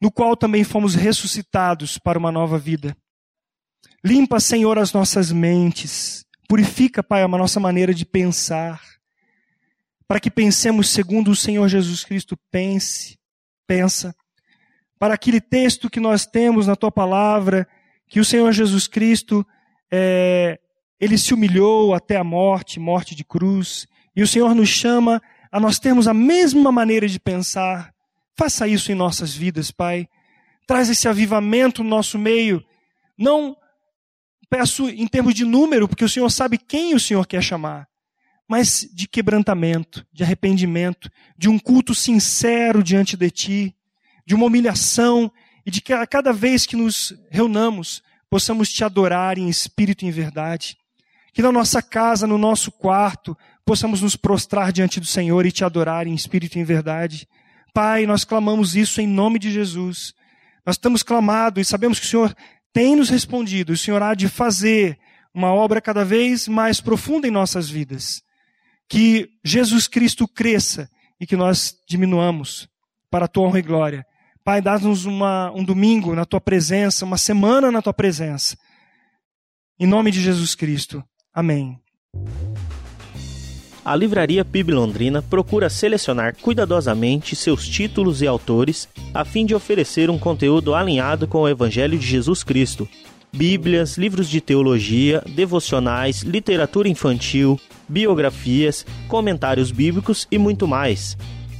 no qual também fomos ressuscitados para uma nova vida. Limpa, Senhor, as nossas mentes. Purifica, Pai, a nossa maneira de pensar. Para que pensemos segundo o Senhor Jesus Cristo pense, pensa. Para aquele texto que nós temos na tua palavra, que o Senhor Jesus Cristo é, ele se humilhou até a morte, morte de cruz, e o Senhor nos chama a nós termos a mesma maneira de pensar. Faça isso em nossas vidas, Pai. Traz esse avivamento no nosso meio. Não peço em termos de número, porque o Senhor sabe quem o Senhor quer chamar, mas de quebrantamento, de arrependimento, de um culto sincero diante de Ti, de uma humilhação e de que a cada vez que nos reunamos, possamos te adorar em espírito e em verdade. Que na nossa casa, no nosso quarto, possamos nos prostrar diante do Senhor e te adorar em espírito e em verdade. Pai, nós clamamos isso em nome de Jesus. Nós estamos clamado e sabemos que o Senhor tem nos respondido. O Senhor há de fazer uma obra cada vez mais profunda em nossas vidas. Que Jesus Cristo cresça e que nós diminuamos para a tua honra e glória. Pai, dá-nos um domingo na tua presença, uma semana na tua presença. Em nome de Jesus Cristo. Amém. A Livraria PIB Londrina procura selecionar cuidadosamente seus títulos e autores a fim de oferecer um conteúdo alinhado com o Evangelho de Jesus Cristo. Bíblias, livros de teologia, devocionais, literatura infantil, biografias, comentários bíblicos e muito mais.